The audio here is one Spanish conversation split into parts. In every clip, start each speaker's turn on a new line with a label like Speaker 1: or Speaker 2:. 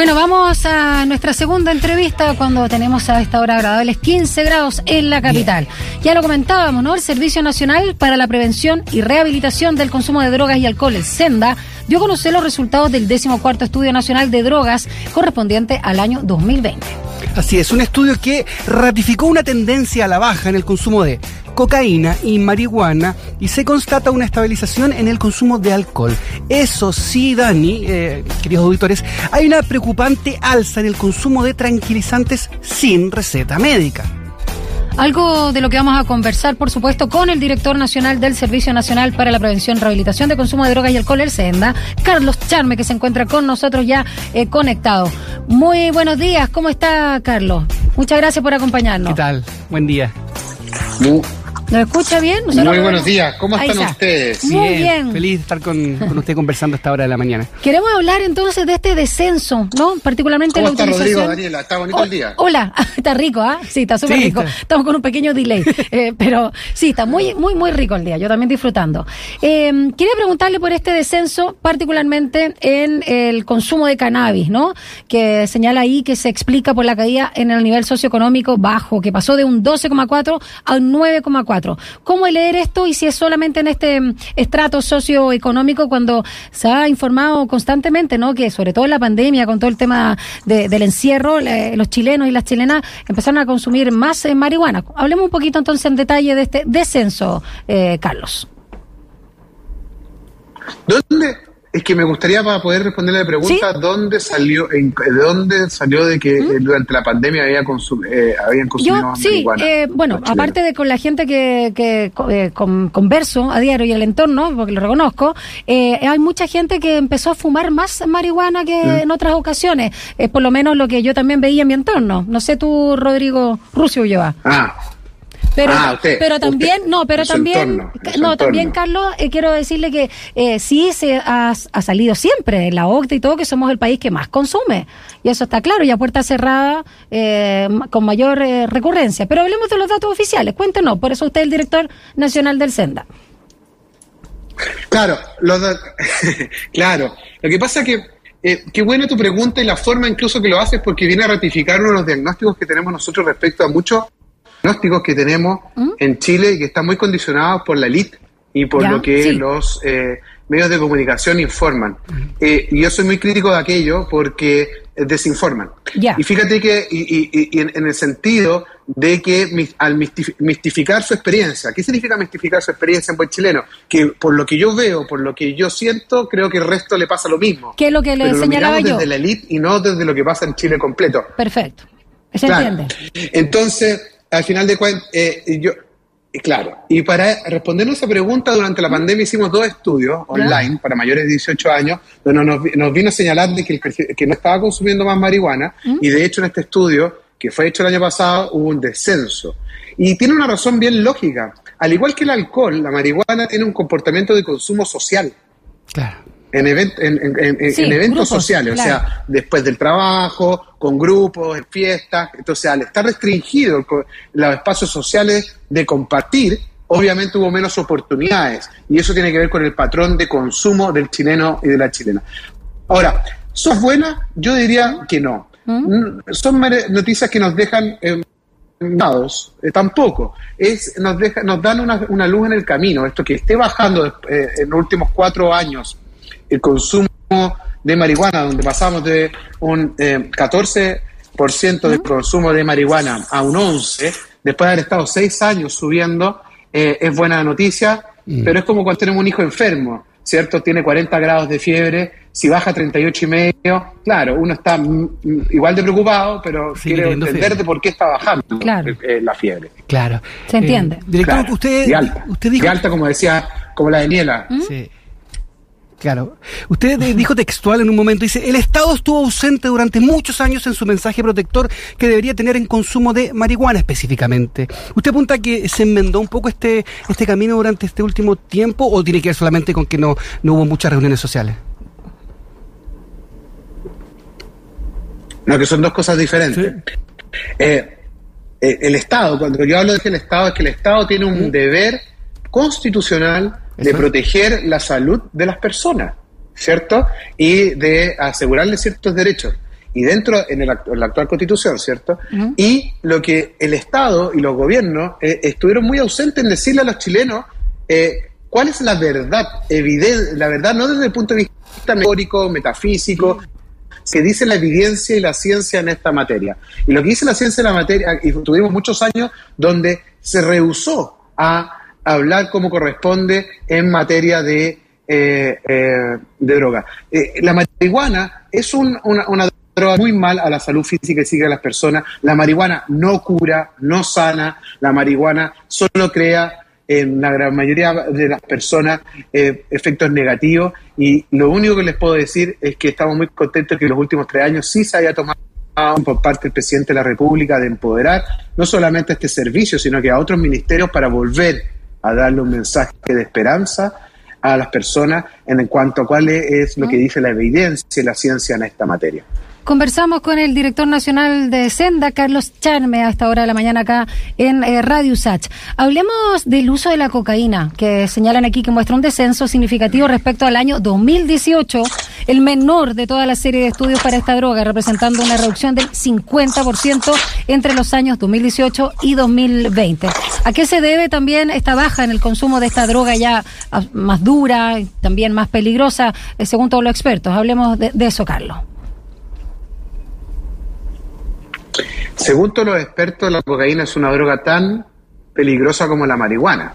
Speaker 1: Bueno, vamos a nuestra segunda entrevista cuando tenemos a esta hora agradables 15 grados en la capital. Ya lo comentábamos, ¿no? El Servicio Nacional para la Prevención y Rehabilitación del Consumo de Drogas y Alcohol, el SENDA, dio a conocer los resultados del 14 Estudio Nacional de Drogas correspondiente al año 2020.
Speaker 2: Así es, un estudio que ratificó una tendencia a la baja en el consumo de cocaína y marihuana y se constata una estabilización en el consumo de alcohol. Eso sí, Dani, eh, queridos auditores, hay una preocupante alza en el consumo de tranquilizantes sin receta médica.
Speaker 1: Algo de lo que vamos a conversar, por supuesto, con el director nacional del Servicio Nacional para la Prevención y Rehabilitación de Consumo de Drogas y Alcohol, el SENDA, Carlos Charme, que se encuentra con nosotros ya eh, conectado. Muy buenos días, ¿cómo está Carlos? Muchas gracias por acompañarnos.
Speaker 2: ¿Qué tal? Buen día.
Speaker 1: ¿Nos escucha bien?
Speaker 3: Muy buenos días, ¿cómo están ustedes?
Speaker 1: Muy bien.
Speaker 2: Feliz de estar con, usted conversando a esta hora de la mañana.
Speaker 1: Queremos hablar entonces de este descenso, ¿no? Particularmente
Speaker 3: ¿Cómo
Speaker 1: la
Speaker 3: está
Speaker 1: utilización.
Speaker 3: Rodrigo, Daniela? ¿Está bonito el día?
Speaker 1: Hola, está rico, ¿ah? Sí, está súper
Speaker 2: Sí,
Speaker 1: rico.
Speaker 2: está.
Speaker 1: Estamos con un pequeño delay, eh, pero sí, está muy, muy, muy rico el día. Yo también disfrutando. Eh, quería preguntarle por este descenso, particularmente en el consumo de cannabis, ¿no? Que señala ahí que se explica por la caída en el nivel socioeconómico bajo, que pasó de un 12,4 a un 9,4. ¿Cómo leer esto y si es solamente en este mm, estrato socioeconómico cuando se ha informado constantemente, ¿no? Que sobre todo en la pandemia, con todo el tema de- del encierro, la- los chilenos y las chilenas empezaron a consumir más eh, marihuana. Hablemos un poquito entonces en detalle de este descenso, eh, Carlos.
Speaker 3: ¿Dónde? Es que me gustaría para poder responderle la pregunta, ¿dónde salió, en- de dónde salió de que eh, durante la pandemia había consum- eh, habían consumido
Speaker 1: Yo,
Speaker 3: más
Speaker 1: sí,
Speaker 3: marihuana?
Speaker 1: eh, bueno,
Speaker 3: chilenos?
Speaker 1: aparte de con la gente que, que eh, con- converso a diario y el entorno, porque lo reconozco, eh, hay mucha gente que empezó a fumar más marihuana que
Speaker 3: Mm.
Speaker 1: en otras ocasiones. Es por lo menos lo que yo también veía en mi entorno. No sé tú, Rodrigo Rucio Ulloa.
Speaker 3: Ah,
Speaker 1: Pero,
Speaker 3: Ah, usted,
Speaker 1: pero también,
Speaker 3: usted,
Speaker 1: no, pero también,
Speaker 3: entorno,
Speaker 1: no, también. Carlos, eh, quiero decirle que eh, sí se ha, ha salido siempre la OCDE y todo que somos el país que más consume. Y eso está claro, y a puerta cerrada, eh, con mayor eh, recurrencia. Pero hablemos de los datos oficiales, cuéntenos, por eso usted es el director nacional del SENDA.
Speaker 3: Claro, los claro. Lo que pasa que eh, qué buena tu pregunta y la forma incluso que lo haces porque viene a ratificar uno de los diagnósticos que tenemos nosotros respecto a muchos diagnósticos que tenemos en Chile y que están muy condicionados por la elite y por
Speaker 1: Ya,
Speaker 3: lo que
Speaker 1: sí.
Speaker 3: los eh, medios de comunicación informan. Eh, y yo soy muy crítico de aquello porque eh, desinforman.
Speaker 1: Ya.
Speaker 3: Y fíjate que, y, y- y en, en el sentido de que al mistif- mistificar su experiencia, ¿qué significa mistificar su experiencia en buen chileno? Que por lo que yo veo, por lo que yo siento, creo que el resto le pasa lo mismo.
Speaker 1: ¿Qué es lo que le
Speaker 3: Pero lo
Speaker 1: señalaba
Speaker 3: miramos
Speaker 1: yo?
Speaker 3: desde la elite y no desde lo que pasa en Chile completo.
Speaker 1: Perfecto. ¿Se
Speaker 3: Claro.
Speaker 1: entiende?
Speaker 3: Entonces, al final de cuentas, eh, yo, claro, y para respondernos esa pregunta, durante la pandemia hicimos dos estudios online para mayores de 18 años, donde nos, nos vino a señalar de que, el que no estaba consumiendo más marihuana, y de hecho en este estudio, que fue hecho el año pasado, hubo un descenso. Y tiene una razón bien lógica. Al igual que el alcohol, la marihuana tiene un comportamiento de consumo social
Speaker 2: Claro.
Speaker 3: En, event- en, en- en- eventos
Speaker 1: grupos,
Speaker 3: sociales,
Speaker 1: claro.
Speaker 3: o sea, después del trabajo, con grupos, en fiestas. Entonces, al estar restringido los espacios sociales de compartir, obviamente hubo menos oportunidades. Y eso tiene que ver con el patrón de consumo del chileno y de la chilena. Ahora, ¿son buenas? Yo diría que no. Mm, Son mere- noticias que nos dejan... eh, dados, eh, tampoco. Es, nos, deja, nos dan una, una luz en el camino. Esto que esté bajando eh, en los últimos cuatro años el consumo de marihuana, donde pasamos de un eh, 14% del consumo de marihuana a un 11%, después de haber estado seis años subiendo, eh, es buena noticia, pero es como cuando tenemos un hijo enfermo, ¿cierto? Tiene 40 grados de fiebre, si baja a 38 y medio, claro, uno está mm, mm, igual de preocupado, pero quiere entender de por qué está bajando
Speaker 1: Claro.
Speaker 3: eh, la fiebre.
Speaker 2: Claro.
Speaker 1: Se entiende.
Speaker 2: Eh, director,
Speaker 3: Claro,
Speaker 2: usted,
Speaker 3: de alta.
Speaker 2: usted dijo
Speaker 3: De alta, como decía, como la Daniela.
Speaker 2: Sí. Claro. Usted eh, dijo textual en un momento, dice, el Estado estuvo ausente durante muchos años en su mensaje protector que debería tener en consumo de marihuana específicamente. ¿Usted apunta que se enmendó un poco este, este camino durante este último tiempo o tiene que ver solamente con que no, no hubo muchas reuniones sociales?
Speaker 3: No, que son dos cosas diferentes. Eh, eh, el Estado, cuando yo hablo de que el Estado, es que el Estado tiene un deber constitucional de proteger la salud de las personas, ¿cierto? Y de asegurarles ciertos derechos. y dentro en, la actual constitución, ¿cierto? Y lo que el Estado y los gobiernos eh, estuvieron muy ausentes en decirle a los chilenos eh, cuál es la verdad, evidente, la verdad no desde el punto de vista teórico, metafísico, que dice la evidencia y la ciencia en esta materia. Y lo que dice la ciencia en la materia, y tuvimos muchos años donde se rehusó a hablar como corresponde en materia de, eh, eh, de droga. Eh, la marihuana es una, una droga muy mal a la salud física y psíquica de las personas. La marihuana no cura, no sana, la marihuana solo crea en la gran mayoría de las personas efectos negativos y lo único que les puedo decir es que estamos muy contentos que en los últimos tres años sí se haya tomado por parte del presidente de la República de empoderar no solamente este servicio, sino que a otros ministerios para volver a darle un mensaje de esperanza a las personas en cuanto a cuál es lo que dice la evidencia y la ciencia en esta materia.
Speaker 1: Conversamos con el director nacional de Senda, Carlos Charme, a esta hora de la mañana acá en eh, Radio Sach. Hablemos del uso de la cocaína, que señalan aquí que muestra un descenso significativo respecto al año 2018, el menor de toda la serie de estudios para esta droga, representando una reducción del 50% entre los años 2018 y 2020. ¿A qué se debe también esta baja en el consumo de esta droga ya ah, más dura, también más peligrosa, eh, según todos los expertos? Hablemos de eso, Carlos.
Speaker 3: Según todos los expertos, la cocaína es una droga tan peligrosa como la marihuana.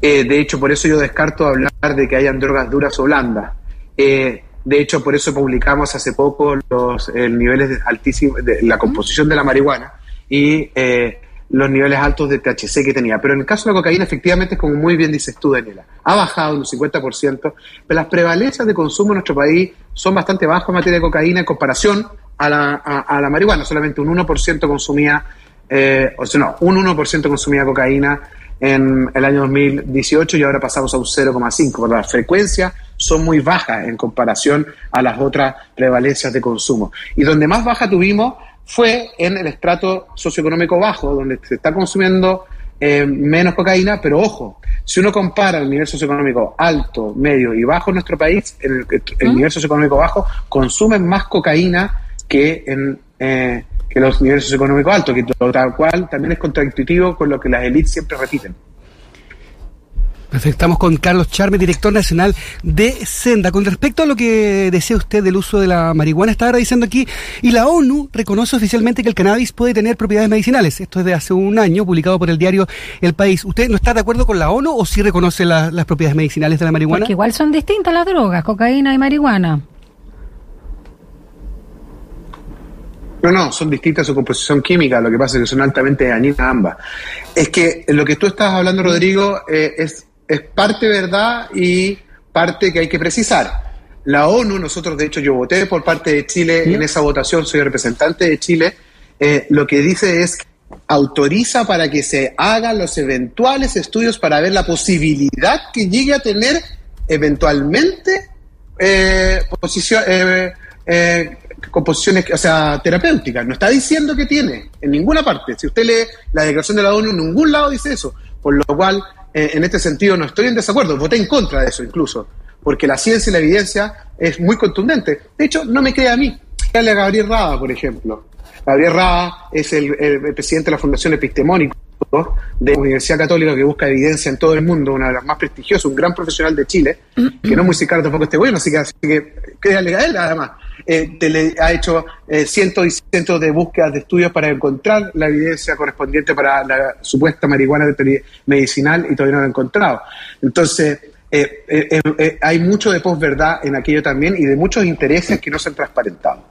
Speaker 3: Eh, de hecho, por eso yo descarto hablar de que hayan drogas duras o blandas. Eh, de hecho, por eso publicamos hace poco los niveles altísimos de la composición de la marihuana y eh, los niveles altos de THC que tenía. Pero en el caso de la cocaína, efectivamente, es como muy bien dices tú, Daniela, ha bajado un 50%, pero las prevalencias de consumo en nuestro país son bastante bajas en materia de cocaína en comparación a la, a, la marihuana, solamente un 1% consumía, eh, o sea, no, un 1% consumía cocaína en el año 2018 y ahora pasamos a un 0,5, pero las frecuencias son muy bajas en comparación a las otras prevalencias de consumo. Y donde más baja tuvimos fue en el estrato socioeconómico bajo, donde se está consumiendo eh, menos cocaína, pero ojo, si uno compara el nivel socioeconómico alto, medio y bajo en nuestro país, el, el nivel socioeconómico bajo consumen más cocaína que en eh, que los niveles socioeconómicos altos, que tal cual también es contradictivo con lo que las élites siempre repiten.
Speaker 2: Perfecto, estamos con Carlos Charme, director nacional de Senda. Con respecto a lo que decía usted del uso de la marihuana, estaba diciendo aquí, y la ONU reconoce oficialmente que el cannabis puede tener propiedades medicinales. Esto es de hace un año, publicado por el diario El País. ¿Usted no está de acuerdo con la ONU o sí reconoce las propiedades medicinales de la marihuana?
Speaker 1: Porque igual son distintas las drogas, cocaína y marihuana.
Speaker 3: No, no, son distintas su composición química, lo que pasa es que son altamente dañinas ambas. Es que lo que tú estás hablando, Rodrigo, eh, es, es parte verdad y parte que hay que precisar. La ONU, nosotros de hecho yo voté por parte de Chile en esa votación, soy representante de Chile, eh, lo que dice es que autoriza para que se hagan los eventuales estudios para ver la posibilidad que llegue a tener eventualmente eh, posición, eh, eh composiciones, o sea, terapéuticas. No está diciendo que tiene, en ninguna parte. Si usted lee la declaración de la ONU, en ningún lado dice eso. Por lo cual, en este sentido, no estoy en desacuerdo. Voté en contra de eso incluso. Porque la ciencia y la evidencia es muy contundente. De hecho, no me crea a mí. Dale a Gabriel Raba, por ejemplo. Gabriel Raba es el, presidente de la Fundación Epistemónico de la Universidad Católica que busca evidencia en todo el mundo, una de las más prestigiosas, un gran profesional de Chile, que no es muy tampoco este bueno, así que, así que créale a él además eh, ha hecho eh, cientos y cientos de búsquedas de estudios para encontrar la evidencia correspondiente para la supuesta marihuana medicinal y todavía no lo ha encontrado. Entonces, eh, eh, hay mucho de posverdad en aquello también y de muchos intereses que no se han transparentado.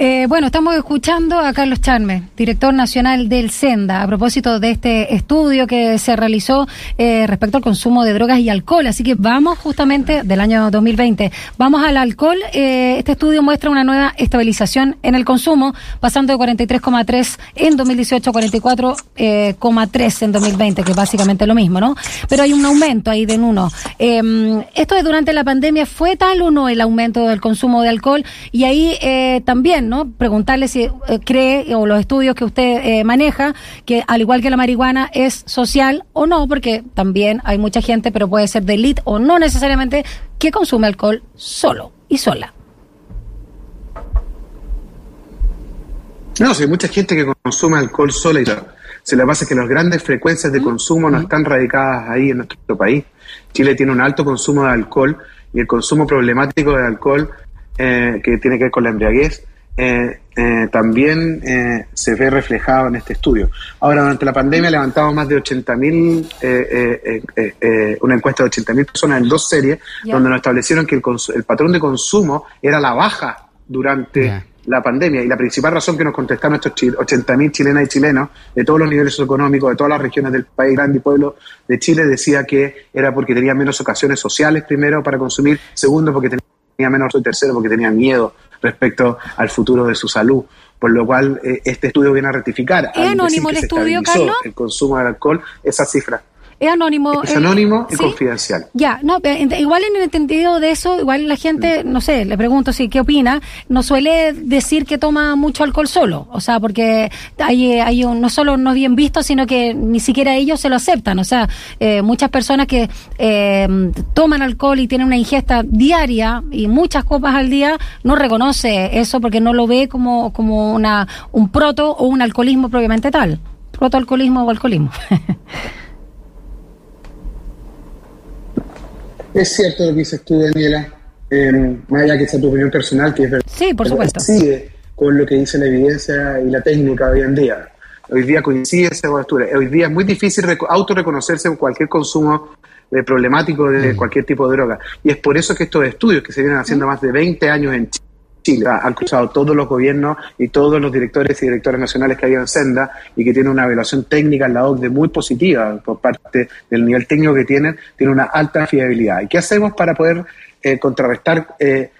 Speaker 1: Eh, bueno, estamos escuchando a Carlos Charme, director nacional del SENDA, a propósito de este estudio que se realizó eh, respecto al consumo de drogas y alcohol. Así que vamos justamente del año 2020. Vamos al alcohol. Eh, este estudio muestra una nueva estabilización en el consumo, pasando de 43,3 en 2018 a 44,3 en 2020, que es básicamente lo mismo, ¿no? Pero hay un aumento ahí de en uno. Em, esto es durante la pandemia, ¿fue tal o no el aumento del consumo de alcohol? Y ahí también ¿no? Preguntarle si eh, cree o los estudios que usted eh, maneja que al igual que la marihuana es social o no, porque también hay mucha gente, pero puede ser de elite o no necesariamente, que consume alcohol solo y sola.
Speaker 3: No, hay mucha gente que consume alcohol sola y Se le pasa que las grandes frecuencias de consumo no están radicadas ahí en nuestro país. Chile tiene un alto consumo de alcohol y el consumo problemático de alcohol eh, que tiene que ver con la embriaguez eh, eh, también se ve reflejado en este estudio. Ahora, durante la pandemia levantamos más de 80.000, una encuesta de 80.000 personas en dos series, donde nos establecieron que el, patrón de consumo era la baja durante la pandemia. Y la principal razón que nos contestaron estos 80.000 chilenas y chilenos de todos los niveles económicos, de todas las regiones del país, grande y pueblo de Chile, decía que era porque tenía menos ocasiones sociales, primero, para consumir, segundo, porque tenía menos, y tercero, porque tenía miedo respecto al futuro de su salud. Por lo cual, eh, este estudio viene a rectificar.
Speaker 1: ¿Es anónimo el estudio, Carlos?
Speaker 3: El consumo de alcohol, esa cifra.
Speaker 1: Es anónimo.
Speaker 3: Es anónimo y confidencial.
Speaker 1: Ya, no, igual en el entendido de eso, igual la gente, no sé, le pregunto si qué opina, no suele decir que toma mucho alcohol solo, o sea, porque hay, hay un, no solo no es bien visto, sino que ni siquiera ellos se lo aceptan, o sea, eh, muchas personas que eh, toman alcohol y tienen una ingesta diaria y muchas copas al día, no reconoce eso porque no lo ve como, como una, un proto o un alcoholismo propiamente tal, protoalcoholismo o alcoholismo.
Speaker 3: Es cierto lo que dices tú, Daniela, eh, más allá que sea tu opinión personal, que es verdad.
Speaker 1: Sí, por supuesto.
Speaker 3: Sigue con lo que dice la evidencia y la técnica hoy en día. Hoy día coincide esa postura. Hoy día es muy difícil autorreconocerse en cualquier consumo de problemático de mm. cualquier tipo de droga. Y es por eso que estos estudios que se vienen haciendo más de 20 años en Chile, han cruzado todos los gobiernos y todos los directores y directoras nacionales que hay en Senda y que tiene una evaluación técnica en la OCDE muy positiva por parte del nivel técnico que tienen, tiene una alta fiabilidad. ¿Y qué hacemos para poder eh, contrarrestar eh,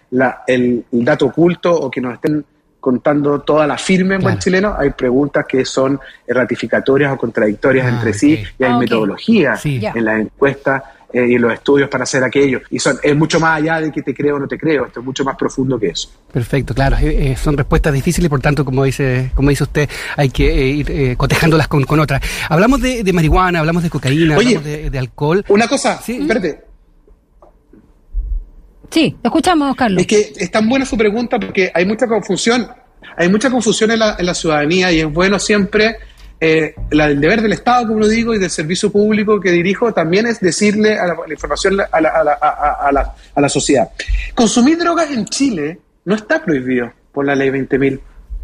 Speaker 3: el, dato oculto o que nos estén contando toda la firme en buen chileno, hay preguntas que son ratificatorias o contradictorias ah, entre sí y hay ah, metodologías en las encuestas eh, y los estudios para hacer aquello. Y son, es mucho más allá de que te creo o no te creo, esto es mucho más profundo que eso.
Speaker 2: Perfecto, claro, eh, eh, son respuestas difíciles por tanto, como dice, como dice usted, hay que ir cotejándolas con, con otras. Hablamos de, marihuana, hablamos de cocaína, hablamos de, alcohol.
Speaker 3: Una cosa, sí. espérate.
Speaker 1: Sí, escuchamos, Carlos.
Speaker 3: Es que es tan buena su pregunta porque hay mucha confusión, hay mucha confusión en la, en la ciudadanía y es bueno siempre eh, el deber del Estado, como lo digo, y del servicio público que dirijo también es decirle a la, información a la, a, la, a la, sociedad. Consumir drogas en Chile no está prohibido por la ley 20.000.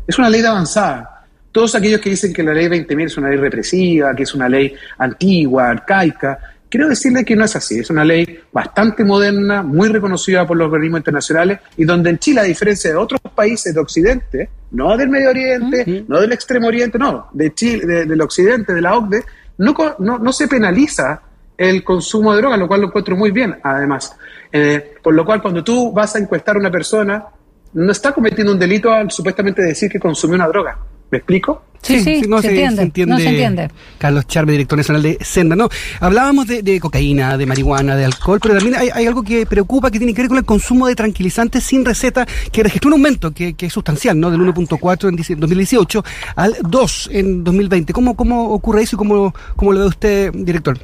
Speaker 3: Es una ley de avanzada. Todos aquellos que dicen que la ley 20.000 es una ley represiva, que es una ley antigua, arcaica, Quiero decirle que no es así, es una ley bastante moderna, muy reconocida por los organismos internacionales y donde en Chile, a diferencia de otros países de Occidente, no del Medio Oriente, no del Extremo Oriente, no, de Chile, del Occidente, de la OCDE, no, no, se penaliza el consumo de drogas, lo cual lo encuentro muy bien, además. Eh, por lo cual, cuando tú vas a encuestar a una persona, no está cometiendo un delito al supuestamente decir que consumió una droga. ¿Me explico?
Speaker 1: Sí, sí, no se, entiende, no se entiende.
Speaker 2: Carlos Charme, director nacional de Senda. No, hablábamos de, cocaína, de marihuana, de alcohol, pero también hay, algo que preocupa que tiene que ver con el consumo de tranquilizantes sin receta, que registró un aumento que, es sustancial, ¿no? Del 1.4 en 2018 al 2 en 2020. ¿Cómo, cómo ocurre eso y cómo, cómo lo ve usted, director?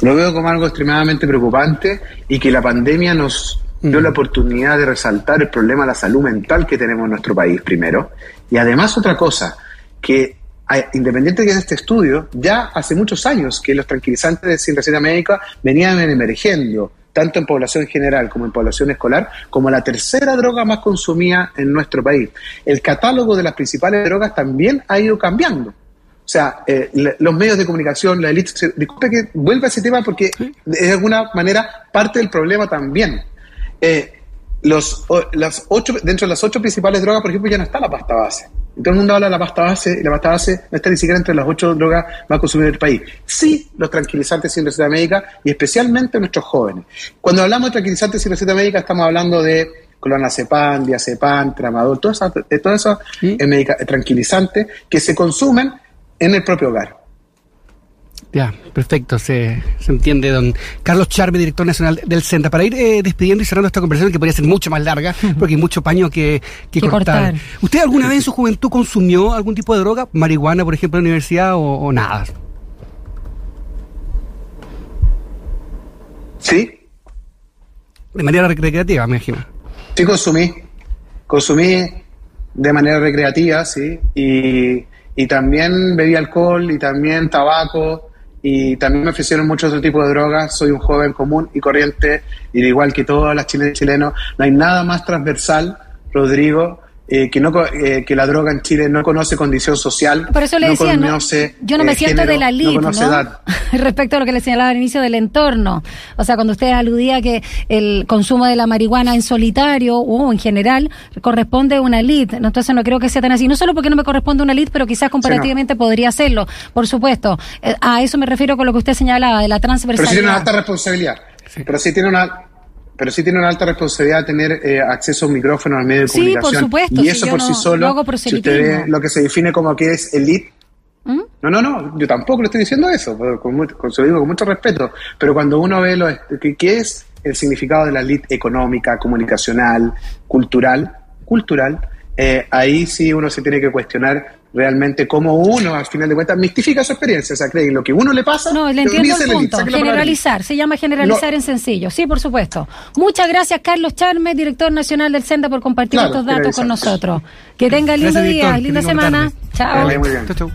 Speaker 3: Lo veo como algo extremadamente preocupante y que la pandemia nos dio la oportunidad de resaltar el problema de la salud mental que tenemos en nuestro país primero. Y además otra cosa, que independiente de este estudio, ya hace muchos años que los tranquilizantes sin receta médica venían emergiendo, tanto en población general como en población escolar, como la tercera droga más consumida en nuestro país. El catálogo de las principales drogas también ha ido cambiando. O sea, eh, los medios de comunicación, la élite, disculpe que vuelva a ese tema porque de alguna manera parte del problema también. Eh, los, las ocho, dentro de las ocho principales drogas, por ejemplo, ya no está la pasta base. todo el mundo habla de la pasta base y la pasta base no está ni siquiera entre las ocho drogas más consumidas del país. Sí, los tranquilizantes sin receta médica y especialmente nuestros jóvenes. Cuando hablamos de tranquilizantes sin receta médica estamos hablando de clonazepam, diazepam, tramadol, todos esos, todos esos tranquilizantes que se consumen en el propio hogar.
Speaker 2: Ya, perfecto, se, se, entiende, don Carlos Charme, director nacional del CENTA. Para ir eh, despidiendo y cerrando esta conversación, que podría ser mucho más larga, porque hay mucho paño que, que, cortar. ¿Usted alguna vez en su juventud consumió algún tipo de droga, marihuana, por ejemplo, en la universidad, o, nada?
Speaker 3: Sí.
Speaker 2: De manera recreativa, me imagino.
Speaker 3: Sí, consumí consumí de manera recreativa, sí, y, y también bebí alcohol y también tabaco y también me ofrecieron muchos otro tipo de drogas. Soy un joven común y corriente, y igual que todas las chilenas y chilenos, no hay nada más transversal, Rodrigo, eh, que, no, eh, que la droga en Chile no conoce condición social.
Speaker 1: Por eso le
Speaker 3: no
Speaker 1: decía, no,
Speaker 3: conoce,
Speaker 1: yo no me
Speaker 3: eh,
Speaker 1: siento
Speaker 3: género,
Speaker 1: de la lid,
Speaker 3: conoce
Speaker 1: ¿no?
Speaker 3: edad.
Speaker 1: Respecto a lo que le señalaba al inicio del entorno. O sea, cuando usted aludía que el consumo de la marihuana en solitario o en general corresponde a una lid. Entonces no creo que sea tan así. No solo porque no me corresponde una lid, pero quizás comparativamente podría hacerlo. Por supuesto. Eh, a eso me refiero con lo que usted señalaba de la
Speaker 3: Pero sí tiene una
Speaker 1: transversalidad.
Speaker 3: alta responsabilidad. Pero sí tiene una pero sí tiene una alta responsabilidad tener eh, acceso a un micrófono al medio de
Speaker 1: Sí, por
Speaker 3: comunicación.
Speaker 1: supuesto,
Speaker 3: y eso por
Speaker 1: no-
Speaker 3: sí solo, si usted ve lo que se define como que es elite,
Speaker 1: ¿Mm?
Speaker 3: no, no, no, yo tampoco le estoy diciendo eso, pero con, mucho- con, se lo digo con mucho respeto, pero cuando uno ve lo, que, que es el significado de la elite económica, comunicacional, cultural, cultural, eh, ahí sí uno se tiene que cuestionar realmente cómo uno, al final de cuentas, mistifica su experiencia, o sea, cree que lo que uno le pasa,
Speaker 1: No, le entiendo el punto. Generalizar, se llama generalizar
Speaker 3: No.
Speaker 1: en sencillo. Sí, por supuesto. Muchas gracias, Carlos Charme, director nacional del Senda, por compartir
Speaker 3: Claro,
Speaker 1: estos datos con nosotros. Que tenga lindo
Speaker 2: Gracias,
Speaker 1: día, linda semana. Chao.
Speaker 3: Vale, muy bien.
Speaker 2: Chau, chau.